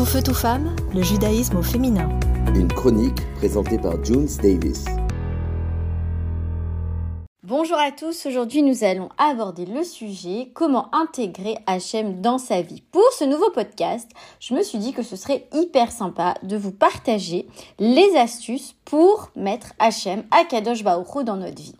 Tout feu, tout femme, le judaïsme au féminin. Une chronique présentée par Junes Davis. Bonjour à tous, aujourd'hui nous allons aborder le sujet comment intégrer HM dans sa vie. Pour ce nouveau podcast, je me suis dit que ce serait hyper sympa de vous partager les astuces pour mettre HM à Kadosh Baruch dans notre vie.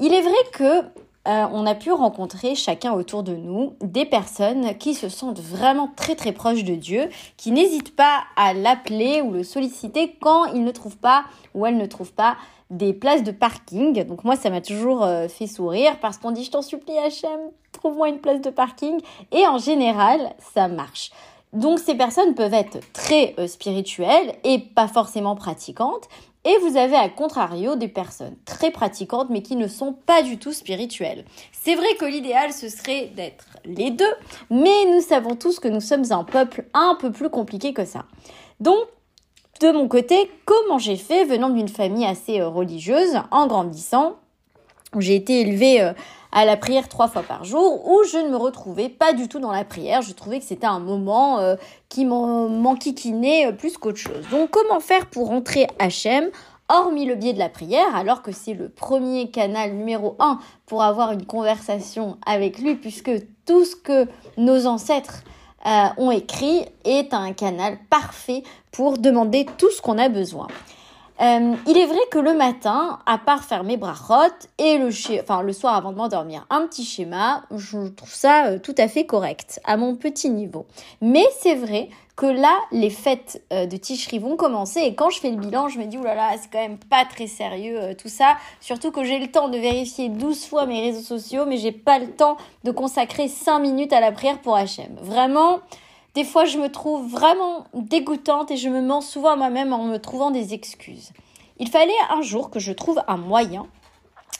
Il est vrai que euh, on a pu rencontrer chacun autour de nous des personnes qui se sentent vraiment très très proches de Dieu, qui n'hésitent pas à l'appeler ou le solliciter quand ils ne trouvent pas ou elles ne trouvent pas des places de parking. Donc moi ça m'a toujours euh, fait sourire parce qu'on dit je t'en supplie Hachem, trouve-moi une place de parking et en général ça marche. Donc ces personnes peuvent être très euh, spirituelles et pas forcément pratiquantes et vous avez à contrario des personnes très pratiquantes mais qui ne sont pas du tout spirituelles. C'est vrai que l'idéal ce serait d'être les deux, mais nous savons tous que nous sommes un peuple un peu plus compliqué que ça. Donc, de mon côté, comment j'ai fait venant d'une famille assez euh, religieuse, en grandissant, j'ai été élevée euh, à la prière trois fois par jour où je ne me retrouvais pas du tout dans la prière. Je trouvais que c'était un moment euh, qui m'enquiquinait euh, plus qu'autre chose. Donc comment faire pour rentrer Hachem hormis le biais de la prière, alors que c'est le premier canal numéro un pour avoir une conversation avec lui, puisque tout ce que nos ancêtres ont écrit est un canal parfait pour demander tout ce qu'on a besoin. Euh, il est vrai que le matin, à part faire mes brachot et le, soir avant de m'endormir, un petit schéma, je trouve ça euh, tout à fait correct à mon petit niveau. Mais c'est vrai que là, les fêtes euh, de Ticherie vont commencer et quand je fais le bilan, je me dis, oulala, c'est quand même pas très sérieux tout ça. Surtout que j'ai le temps de vérifier 12 fois mes réseaux sociaux, mais j'ai pas le temps de consacrer 5 minutes à la prière pour HM. Vraiment, des fois, je me trouve vraiment dégoûtante et je me mens souvent à moi-même en me trouvant des excuses. Il fallait un jour que je trouve un moyen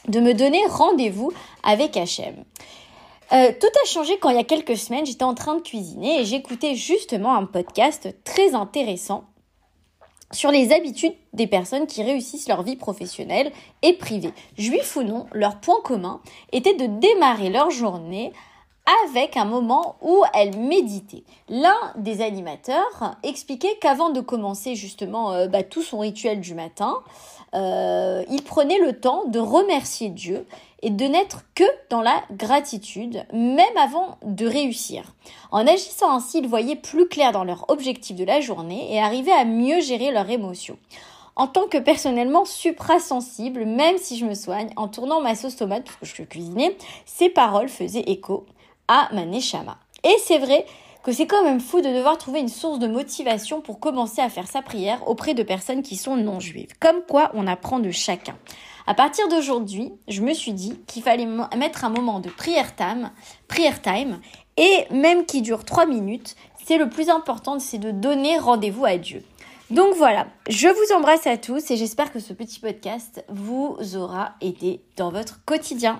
de me donner rendez-vous avec. Euh, tout a changé quand il y a quelques semaines, j'étais en train de cuisiner et j'écoutais justement un podcast très intéressant sur les habitudes des personnes qui réussissent leur vie professionnelle et privée. Juif ou non, leur point commun était de démarrer leur journée avec un moment où elle méditait. L'un des animateurs expliquait qu'avant de commencer justement euh, bah, tout son rituel du matin, euh, il prenait le temps de remercier Dieu et de n'être que dans la gratitude, même avant de réussir. En agissant ainsi, ils voyaient plus clair dans leur objectif de la journée et arrivaient à mieux gérer leurs émotions. En tant que personnellement supra-sensible, même si je me soigne, en tournant ma sauce tomate, parce que je cuisinais, ces paroles faisaient écho à ma Et c'est vrai que c'est quand même fou de devoir trouver une source de motivation pour commencer à faire sa prière auprès de personnes qui sont non juives. Comme quoi on apprend de chacun. À partir d'aujourd'hui, je me suis dit qu'il fallait mettre un moment de prière time, prière time, et même qui dure trois minutes, c'est le plus important, c'est de donner rendez-vous à Dieu. Donc voilà, je vous embrasse à tous et j'espère que ce petit podcast vous aura aidé dans votre quotidien.